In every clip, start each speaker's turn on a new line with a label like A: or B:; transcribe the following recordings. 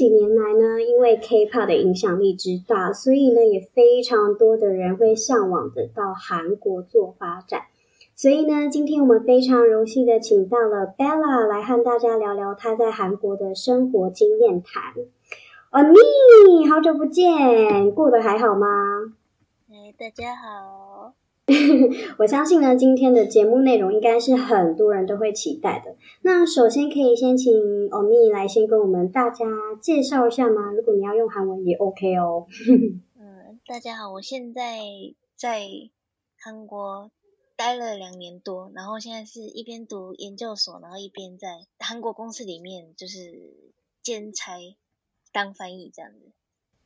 A: 几年来呢，因为 K-pop 的影响力之大，所以呢，也非常多的人会向往的到韩国做发展。所以呢，今天我们非常荣幸的请到了 Bella 来和大家聊聊她在韩国的生活经验谈。哦，你好久不见，过得还好吗？
B: 哎，大家好。
A: 我相信呢，今天的节目内容应该是很多人都会期待的。那首先可以先请欧尼来先跟我们大家介绍一下吗？如果你要用韩文也 OK
B: 哦。嗯，大家好，我现在在韩国。待了两年多，然后现在是一边读研究所，然后一边在韩国公司里面就是兼差当翻译这样子。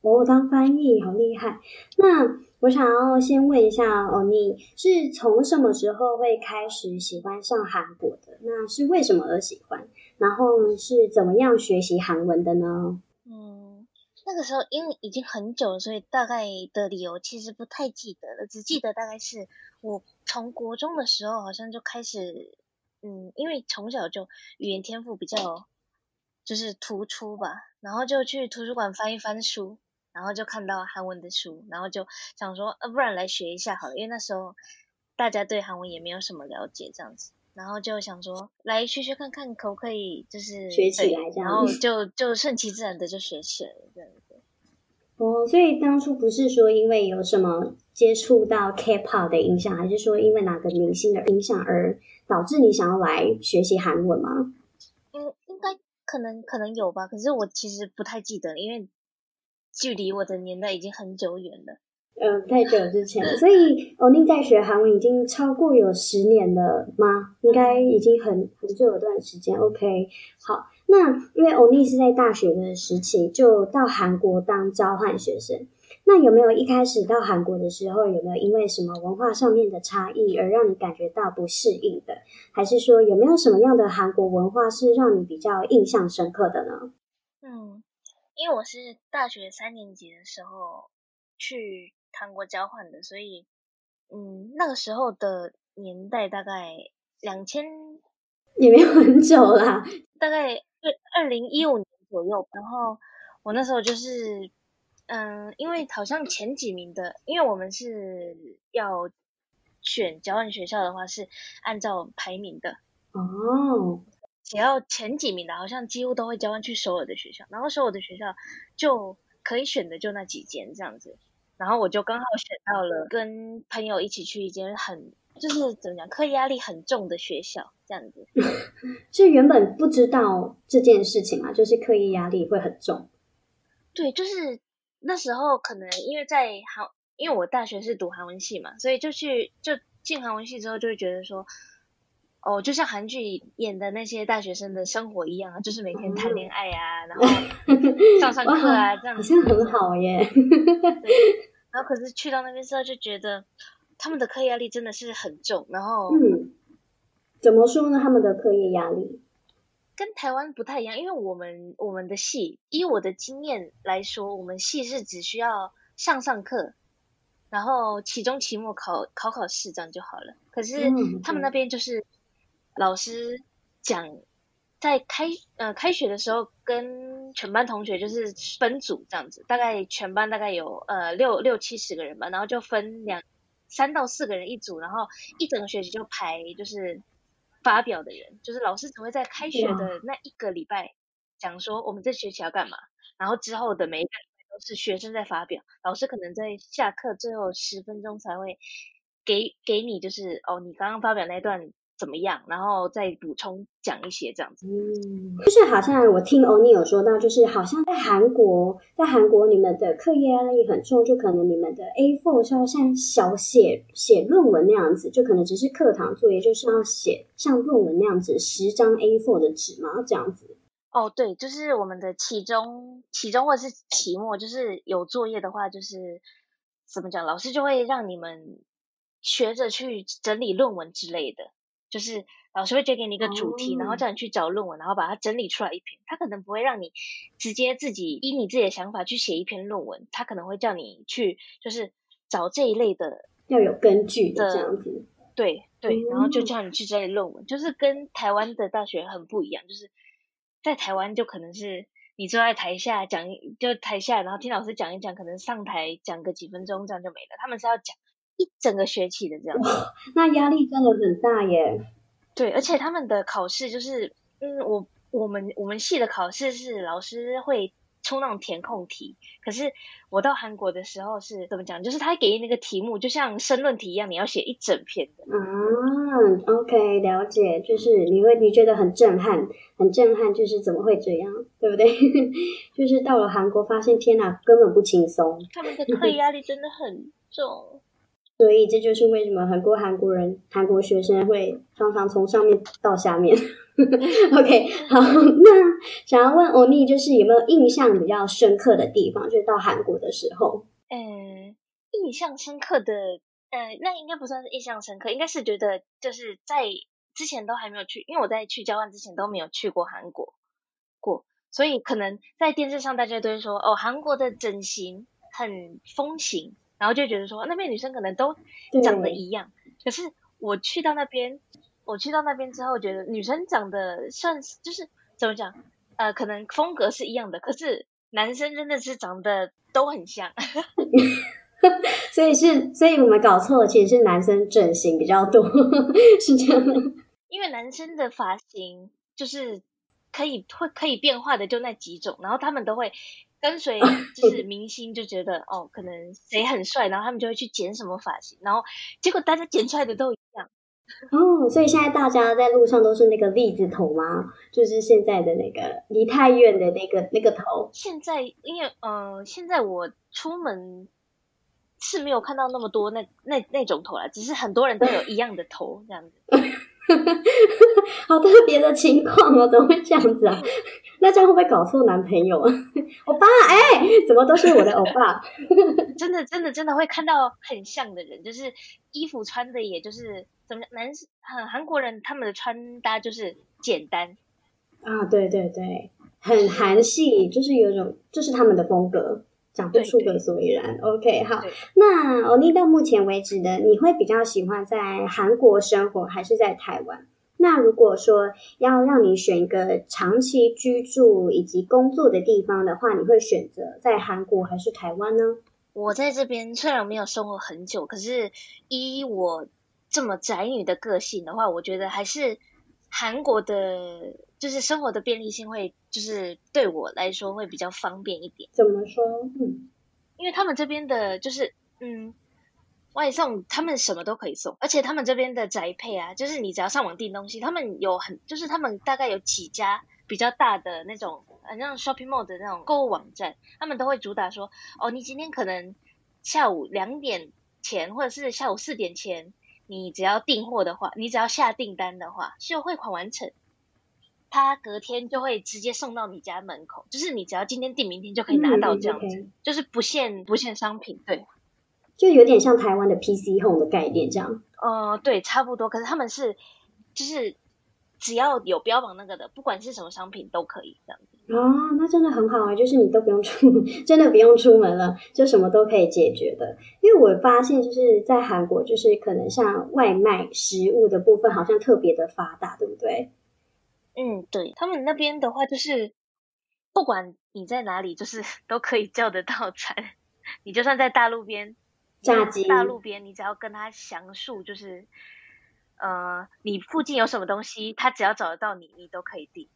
A: 哦，当翻译好厉害。那我想要先问一下哦，你是从什么时候会开始喜欢上韩国的？那是为什么而喜欢？然后是怎么样学习韩文的
B: 呢？嗯，那个时候因为已经很久了，所以大概的理由其实不太记得了，只记得大概是。我从国中的时候好像就开始，嗯，因为从小就语言天赋比较就是突出吧，然后就去图书馆翻一翻书，然后就看到韩文的书，然后就想说，呃，不然来学一下好了，因为那时候大家对韩文也没有什么了解这样子，然后就想说来学学看看可不可以就是
A: 学起来，
B: 然后就就顺其自然的就学起来了这样子。
A: 哦，所以当初不是说因为有什么接触到 K-pop 的影响，还是说因为哪个明星的影响而导致你想要来学习韩文吗？
B: 嗯，应该可能可能有吧，可是我其实不太记得，因为距离我的年代已经很久远了。
A: 嗯，太久之前了。所以欧尼在学韩文已经超过有十年了吗？应该已经很很久有段时间。OK，好。那因为欧尼是在大学的时期就到韩国当交换学生，那有没有一开始到韩国的时候有没有因为什么文化上面的差异而让你感觉到不适应的？还是说有没有什么样的韩国文化是让你比较印象深刻的
B: 呢？嗯，因为我是大学三年级的时候去韩国交换的，所以嗯那个时候的年代大概两千
A: 也没有很久啦，
B: 大概。二零一五年左右，然后我那时候就是，嗯，因为好像前几名的，因为我们是要选交换学校的话，是按照排名的
A: 哦。
B: 只要前几名的，好像几乎都会交换去首尔的学校，然后首尔的学校就可以选的就那几间这样子，然后我就刚好选到了，跟朋友一起去一间很。就是怎么讲，课业压力很重的学校这样子。
A: 是原本不知道这件事情啊，就是课业压力会很重。
B: 对，就是那时候可能因为在韩，因为我大学是读韩文系嘛，所以就去就进韩文系之后，就会觉得说，哦，就像韩剧演的那些大学生的生活一样啊，就是每天谈恋爱啊，然后 上上课啊，这样
A: 好像很好耶。
B: 对，然后可是去到那边之后就觉得。他们的课业压力真的是很重，然后
A: 嗯，怎么说呢？他们的课业压力
B: 跟台湾不太一样，因为我们我们的系，以我的经验来说，我们系是只需要上上课，然后期中、期末考考考试这样就好了。可是他们那边就是老师讲，在开呃开学的时候，跟全班同学就是分组这样子，大概全班大概有呃六六七十个人吧，然后就分两。三到四个人一组，然后一整个学期就排就是发表的人，就是老师只会在开学的那一个礼拜讲说我们这学期要干嘛，然后之后的每一个礼拜都是学生在发表，老师可能在下课最后十分钟才会给给你就是哦你刚刚发表那段。怎么样？然后再补充讲一些这样子。
A: 嗯，就是好像我听欧尼有说到，就是好像在韩国，在韩国你们的课业压力很重，就可能你们的 A4 是要像小写写论文那样子，就可能只是课堂作业，就是要写像论文那样子十张 A4 的纸嘛，这样子。
B: 哦，对，就是我们的期中、期中或者是期末，就是有作业的话，就是怎么讲，老师就会让你们学着去整理论文之类的。就是老师会直接给你一个主题，然后叫你去找论文，然后把它整理出来一篇。他可能不会让你直接自己依你自己的想法去写一篇论文，他可能会叫你去就是找这一类的
A: 要有根据的这样子。
B: 对对，然后就叫你去整理论文，就是跟台湾的大学很不一样。就是在台湾就可能是你坐在台下讲，就台下，然后听老师讲一讲，可能上台讲个几分钟，这样就没了。他们是要讲一整个学期的这样。
A: 那压力真的很大耶。
B: 对，而且他们的考试就是，嗯，我我们我们系的考试是老师会。出那种填空题，可是我到韩国的时候是怎么讲？就是他给那个题目，就像申论题一样，你要写一整篇的。
A: 啊，OK，了解，就是你会你觉得很震撼，很震撼，就是怎么会这样，对不对？就是到了韩国，发现天哪，根本不轻松。
B: 他们的课业压力真的很重。
A: 所以这就是为什么很多韩国人、韩国学生会常常从上面到下面。OK，好，那想要问欧尼，就是有没有印象比较深刻的地方？就是到韩国的时候，
B: 嗯，印象深刻的，呃，那应该不算是印象深刻，应该是觉得就是在之前都还没有去，因为我在去交换之前都没有去过韩国过，所以可能在电视上大家都会说，哦，韩国的整形很风行。然后就觉得说那边女生可能都长得一样，可是我去到那边，我去到那边之后，觉得女生长得算是就是怎么讲，呃，可能风格是一样的，可是男生真的是长得都很像，
A: 所以是，所以我们搞错了，其实是男生整形比较多，是这样的，
B: 因为男生的发型就是可以会可以变化的就那几种，然后他们都会。跟随 就是明星就觉得哦，可能谁很帅，然后他们就会去剪什么发型，然后结果大家剪出来的都一样。
A: 哦，所以现在大家在路上都是那个栗子头吗？就是现在的那个离太远的那个那个头。
B: 现在因为呃，现在我出门是没有看到那么多那那那种头了，只是很多人都有一样的头这样子。
A: 好特别的情况哦，怎么会这样子啊？那这样会不会搞错男朋友啊？欧巴，哎，怎么都是我的欧巴？
B: 真的，真的，真的会看到很像的人，就是衣服穿的，也就是怎么男很韩国人他们的穿搭就是简单
A: 啊，对对对，很韩系，就是有一种，就是他们的风格。讲不出个所以然。OK，好，那欧尼到目前为止的，你会比较喜欢在韩国生活还是在台湾？那如果说要让你选一个长期居住以及工作的地方的话，你会选择在韩国还是台湾呢？
B: 我在这边虽然没有生活很久，可是依我这么宅女的个性的话，我觉得还是韩国的。就是生活的便利性会，就是对我来说会比较方便一点。
A: 怎么说？嗯，
B: 因为他们这边的，就是嗯，外送他们什么都可以送，而且他们这边的宅配啊，就是你只要上网订东西，他们有很，就是他们大概有几家比较大的那种，很像 shopping mall 的那种购物网站，他们都会主打说，哦，你今天可能下午两点前，或者是下午四点前，你只要订货的话，你只要下订单的话，就汇款完成。他隔天就会直接送到你家门口，就是你只要今天订，明天就可以拿到这样子，就是不限不限商品，对，
A: 就有点像台湾的 PC Home 的概念这样。
B: 呃，对，差不多。可是他们是就是只要有标榜那个的，不管是什么商品都可以这样子。
A: 哦，那真的很好啊，就是你都不用出，真的不用出门了，就什么都可以解决的。因为我发现就是在韩国，就是可能像外卖食物的部分，好像特别的发达，对不对？
B: 嗯，对他们那边的话，就是不管你在哪里，就是都可以叫得到餐。你就算在大路边，
A: 炸鸡，
B: 大路边，你只要跟他详述，就是呃，你附近有什么东西，他只要找得到你，你都可以订。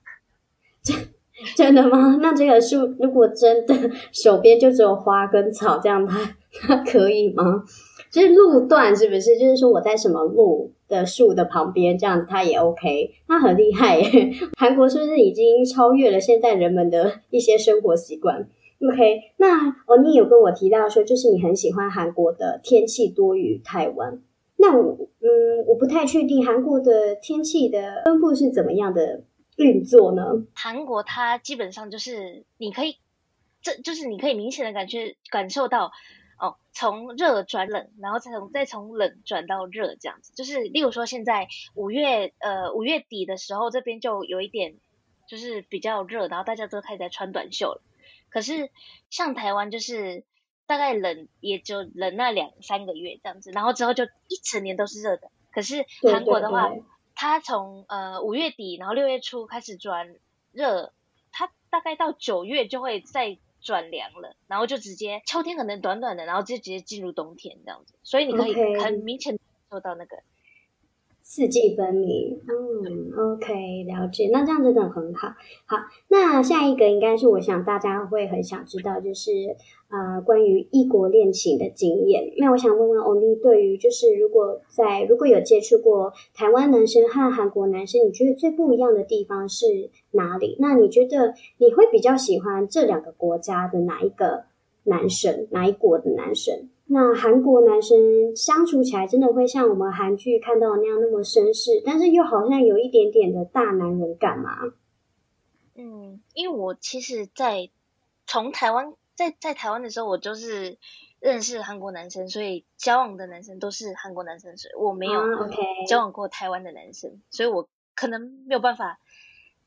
A: 真 真的吗？那这个树如果真的手边就只有花跟草这样，它它可以吗？就是路段是不是？就是说我在什么路？的树的旁边，这样它也 OK，它很厉害耶。韩国是不是已经超越了现在人们的一些生活习惯？OK，那哦，你有跟我提到说，就是你很喜欢韩国的天气多于台湾。那我嗯，我不太确定韩国的天气的分布是怎么样的运作呢？
B: 韩国它基本上就是你可以，这就是你可以明显的感觉感受到。哦，从热转冷，然后再从再从冷转到热，这样子，就是例如说现在五月呃五月底的时候，这边就有一点就是比较热，然后大家都开始在穿短袖了。可是像台湾就是大概冷也就冷那两三个月这样子，然后之后就一整年都是热的。可是韩国的话，它从呃五月底然后六月初开始转热，它大概到九月就会再转凉了，然后就直接秋天可能短短的，然后就直接进入冬天这样子，所以你可以很明显受到那个。
A: 四季分明，嗯，OK，了解，那这样真的很好。好，那下一个应该是我想大家会很想知道，就是呃，关于异国恋情的经验。那我想问问欧尼，对于就是如果在如果有接触过台湾男生和韩国男生，你觉得最不一样的地方是哪里？那你觉得你会比较喜欢这两个国家的哪一个男生，哪一国的男生？那韩国男生相处起来真的会像我们韩剧看到的那样那么绅士，但是又好像有一点点的大男人感嘛？
B: 嗯，因为我其实，在从台湾在在台湾的时候，我就是认识韩国男生，所以交往的男生都是韩国男生，所以我没有交往过台湾的男生，所以我可能没有办法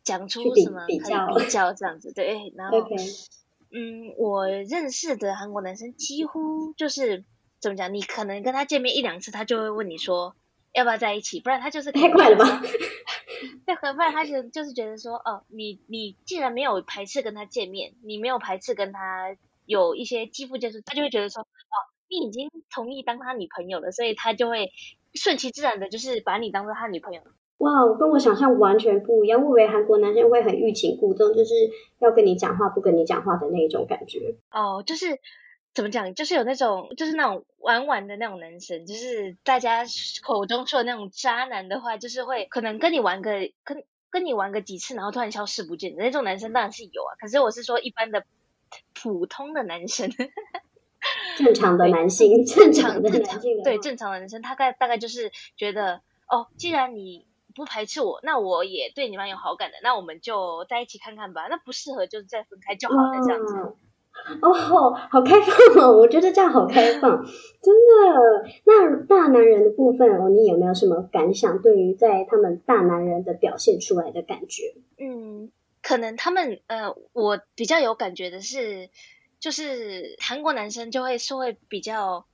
B: 讲出什么
A: 比较
B: 比较这样子。对，然后。嗯，我认识的韩国男生几乎就是怎么讲？你可能跟他见面一两次，他就会问你说要不要在一起，不然他就是
A: 太快了吧？
B: 对，不然他就就是觉得说，哦，你你既然没有排斥跟他见面，你没有排斥跟他有一些肌肤接触，他就会觉得说，哦，你已经同意当他女朋友了，所以他就会顺其自然的，就是把你当做他女朋友。
A: 哇，跟我想象完全不一样。我以为韩国男生会很欲擒故纵，就是要跟你讲话不跟你讲话的那一种感觉。
B: 哦，就是怎么讲，就是有那种，就是那种玩玩的那种男生，就是大家口中说的那种渣男的话，就是会可能跟你玩个跟跟你玩个几次，然后突然消失不见的那种男生，当然是有啊。可是我是说一般的普通的男生，
A: 正常的男性，正常的男性，
B: 对正常的男生，大概大概就是觉得，哦，既然你。不排斥我，那我也对你蛮有好感的，那我们就在一起看看吧。那不适合就再分开就好了，这样子。
A: 哦，好开放哦，我觉得这样好开放，真的。那大男人的部分哦，你有没有什么感想？对于在他们大男人的表现出来的感觉？
B: 嗯，可能他们呃，我比较有感觉的是，就是韩国男生就会是会比较。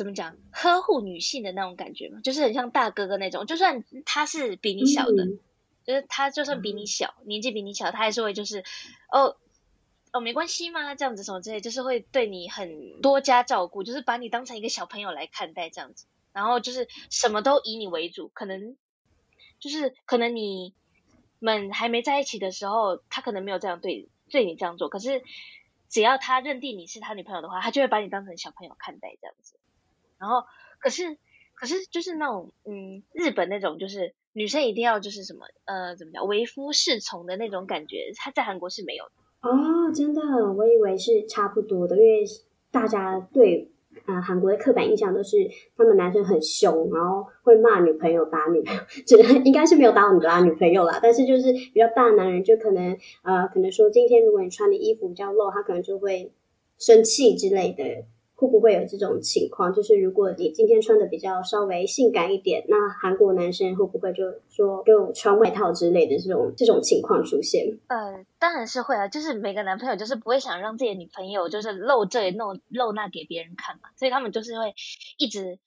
B: 怎么讲？呵护女性的那种感觉嘛，就是很像大哥哥那种。就算他是比你小的，就是他就算比你小，年纪比你小，他还是会就是哦哦没关系吗？这样子什么之类，就是会对你很多加照顾，就是把你当成一个小朋友来看待这样子。然后就是什么都以你为主，可能就是可能你们还没在一起的时候，他可能没有这样对对你这样做。可是只要他认定你是他女朋友的话，他就会把你当成小朋友看待这样子。然后，可是，可是就是那种，嗯，日本那种，就是女生一定要就是什么，呃，怎么讲，为夫是从的那种感觉，他在韩国是没有的。
A: 哦，真的，我以为是差不多的，因为大家对呃韩国的刻板印象都是他们男生很凶，然后会骂女朋友、打女朋友，这应该是没有打你打女朋友啦，但是就是比较大男人，就可能呃，可能说今天如果你穿的衣服比较露，他可能就会生气之类的。会不会有这种情况？就是如果你今天穿的比较稍微性感一点，那韩国男生会不会就说就穿外套之类的这种这种情况出现？
B: 呃，当然是会啊，就是每个男朋友就是不会想让自己的女朋友就是露这露露那给别人看嘛，所以他们就是会一直。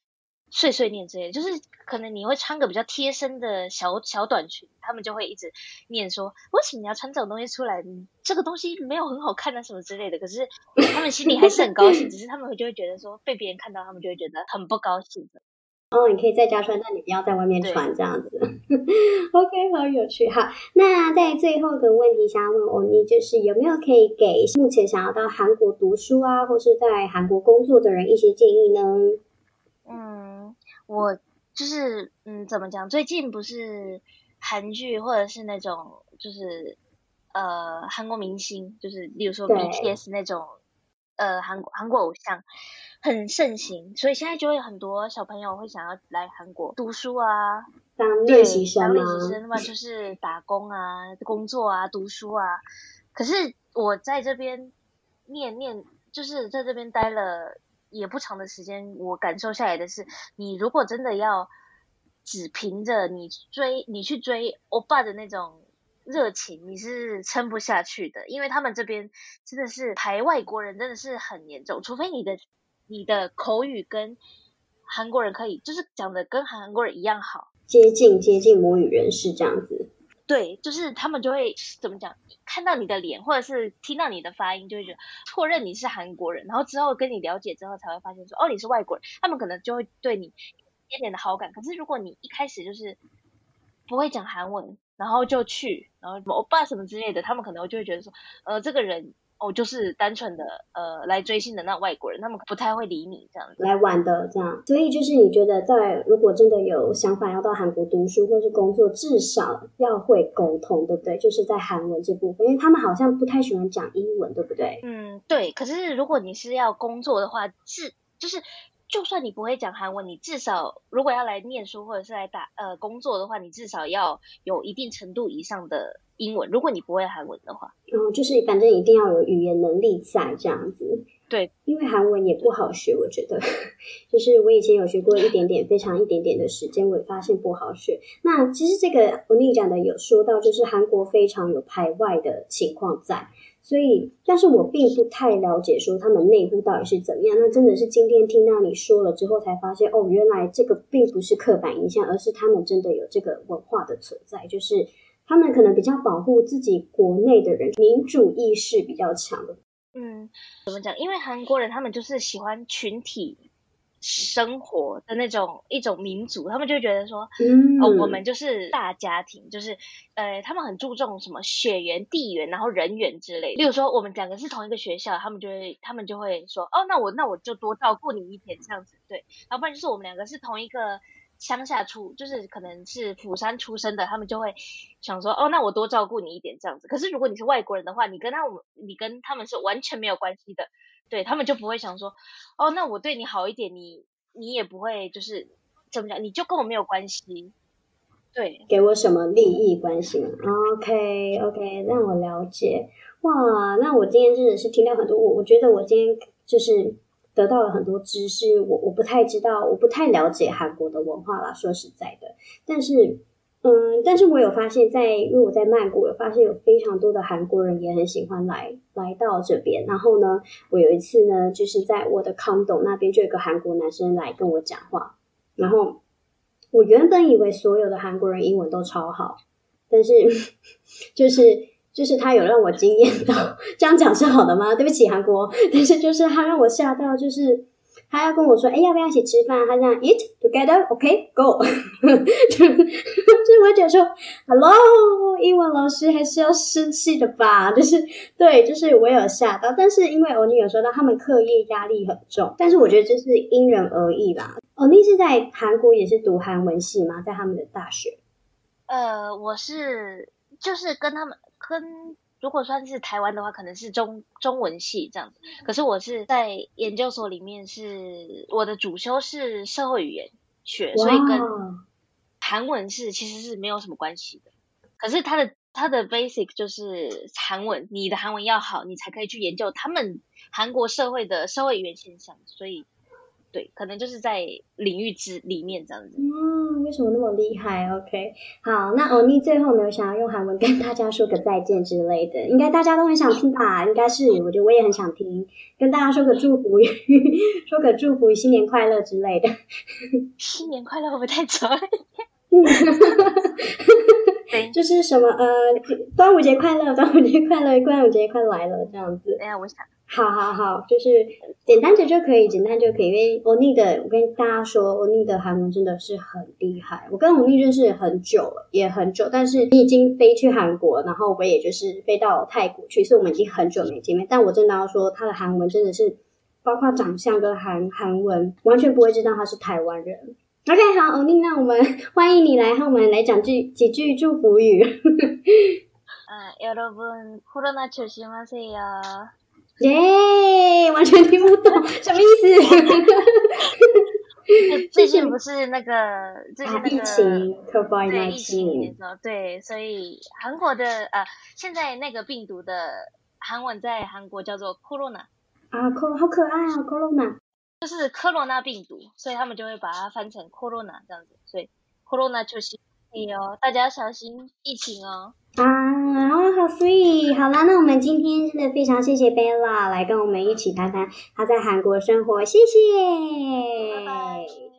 B: 碎碎念之类，就是可能你会穿个比较贴身的小小短裙，他们就会一直念说，为什么你要穿这种东西出来？这个东西没有很好看啊什么之类的。可是他们心里还是很高兴，只是他们就会觉得说被别人看到，他们就会觉得很不高兴的。
A: 哦，你可以在家穿，但你不要在外面穿这样子。OK，好有趣。好，那在最后的问题想要问欧尼，就是有没有可以给目前想要到韩国读书啊，或是在韩国工作的人一些建议呢？
B: 嗯，我就是嗯，怎么讲？最近不是韩剧或者是那种就是呃韩国明星，就是例如说 BTS 那种呃韩国韩国偶像很盛行，所以现在就会很多小朋友会想要来韩国读书啊，
A: 当练习生
B: 当练习生嘛，就是打工啊、工作啊、读书啊。可是我在这边念念，就是在这边待了。也不长的时间，我感受下来的是，你如果真的要只凭着你追你去追欧巴的那种热情，你是撑不下去的，因为他们这边真的是排外国人真的是很严重，除非你的你的口语跟韩国人可以，就是讲的跟韩国人一样好，
A: 接近接近母语人士这样子。
B: 对，就是他们就会怎么讲，看到你的脸或者是听到你的发音，就会觉得错认你是韩国人，然后之后跟你了解之后才会发现说，哦，你是外国人，他们可能就会对你一点点的好感。可是如果你一开始就是不会讲韩文，然后就去，然后欧巴什么之类的，他们可能就会觉得说，呃，这个人。哦，就是单纯的呃来追星的那外国人，他们不太会理你这样子
A: 来玩的这样，所以就是你觉得在如果真的有想法要到韩国读书或是工作，至少要会沟通，对不对？就是在韩文这部分，因为他们好像不太喜欢讲英文，对不对？
B: 嗯，对。可是如果你是要工作的话，至就是。就算你不会讲韩文，你至少如果要来念书或者是来打呃工作的话，你至少要有一定程度以上的英文。如果你不会韩文的话，
A: 嗯，就是反正一定要有语言能力在这样子。
B: 对，
A: 因为韩文也不好学，我觉得，就是我以前有学过一点点，非常一点点的时间，我也发现不好学。那其实这个我跟你讲的有说到，就是韩国非常有排外的情况在。所以，但是我并不太了解说他们内部到底是怎么样。那真的是今天听到你说了之后，才发现哦，原来这个并不是刻板印象，而是他们真的有这个文化的存在。就是他们可能比较保护自己国内的人，民主意识比较强的。
B: 嗯，怎么讲？因为韩国人他们就是喜欢群体。生活的那种一种民族，他们就觉得说，哦，我们就是大家庭，就是呃，他们很注重什么血缘、地缘，然后人缘之类。例如说，我们两个是同一个学校，他们就会他们就会说，哦，那我那我就多照顾你一点这样子，对。要不然就是我们两个是同一个乡下出，就是可能是釜山出生的，他们就会想说，哦，那我多照顾你一点这样子。可是如果你是外国人的话，你跟他们你跟他们是完全没有关系的。对他们就不会想说，哦，那我对你好一点，你你也不会就是怎么讲，你就跟我没有关系，对，
A: 给我什么利益关系？OK OK，让我了解。哇，那我今天真的是听到很多，我我觉得我今天就是得到了很多知识，我我不太知道，我不太了解韩国的文化啦，说实在的，但是。嗯，但是我有发现，在因为我在曼谷有发现有非常多的韩国人也很喜欢来来到这边。然后呢，我有一次呢，就是在我的 condo 那边就有个韩国男生来跟我讲话。然后我原本以为所有的韩国人英文都超好，但是 就是就是他有让我惊艳到。这样讲是好的吗？对不起，韩国。但是就是他让我吓到，就是。他要跟我说，哎，要不要一起吃饭？他这样 eat together，OK，go。就是我觉得说，Hello，英文老师还是要生气的吧？就是对，就是我有吓到，但是因为欧尼有说到他们课业压力很重，但是我觉得这是因人而异啦。欧尼是在韩国也是读韩文系吗？在他们的大学？
B: 呃，我是就是跟他们跟。如果算是台湾的话，可能是中中文系这样子。可是我是在研究所里面，是我的主修是社会语言学，所以跟韩文是其实是没有什么关系的。可是它的它的 basic 就是韩文，你的韩文要好，你才可以去研究他们韩国社会的社会语言现象。所以。对，可能就是在领域之里面这样子。
A: 嗯，为什么那么厉害？OK，好，那欧尼最后没有想要用韩文跟大家说个再见之类的，应该大家都很想听吧？应该是，我觉得我也很想听，跟大家说个祝福语，说个祝福，新年快乐之类的。
B: 新年快乐我不会太早？
A: 对，就是什么呃，端午节快乐，端午节快乐，端午节快来了这样子。
B: 哎呀，我想。
A: 好好好，就是简单的就可以，简单就可以。因为欧尼的，我跟大家说，欧尼的韩文真的是很厉害。我跟欧尼认识很久了，也很久，但是你已经飞去韩国，然后我也就是飞到泰国去，所以我们已经很久没见面。但我真的要说，他的韩文真的是，包括长相跟韩韩文，完全不会知道他是台湾人。OK，好，欧尼，那我们欢迎你来和我们来讲句几句祝福语。
B: 啊，여러분코로나조심하세요
A: 耶，完全听不懂什么意思。
B: 最近不是那个最近那个
A: 疫情，
B: 对疫情的时候，对，所以韩国的呃，现在那个病毒的韩文在韩国叫做 corona
A: 啊，cor 好可爱啊，corona
B: 就是科罗娜病毒，所以他们就会把它翻成 corona 这样子，所以 corona 就是哎哦，大家小心疫情哦。
A: 啊，好 sweet！好啦，那我们今天真的非常谢谢 Bella 来跟我们一起谈谈她在韩国生活，谢谢。
B: 拜拜。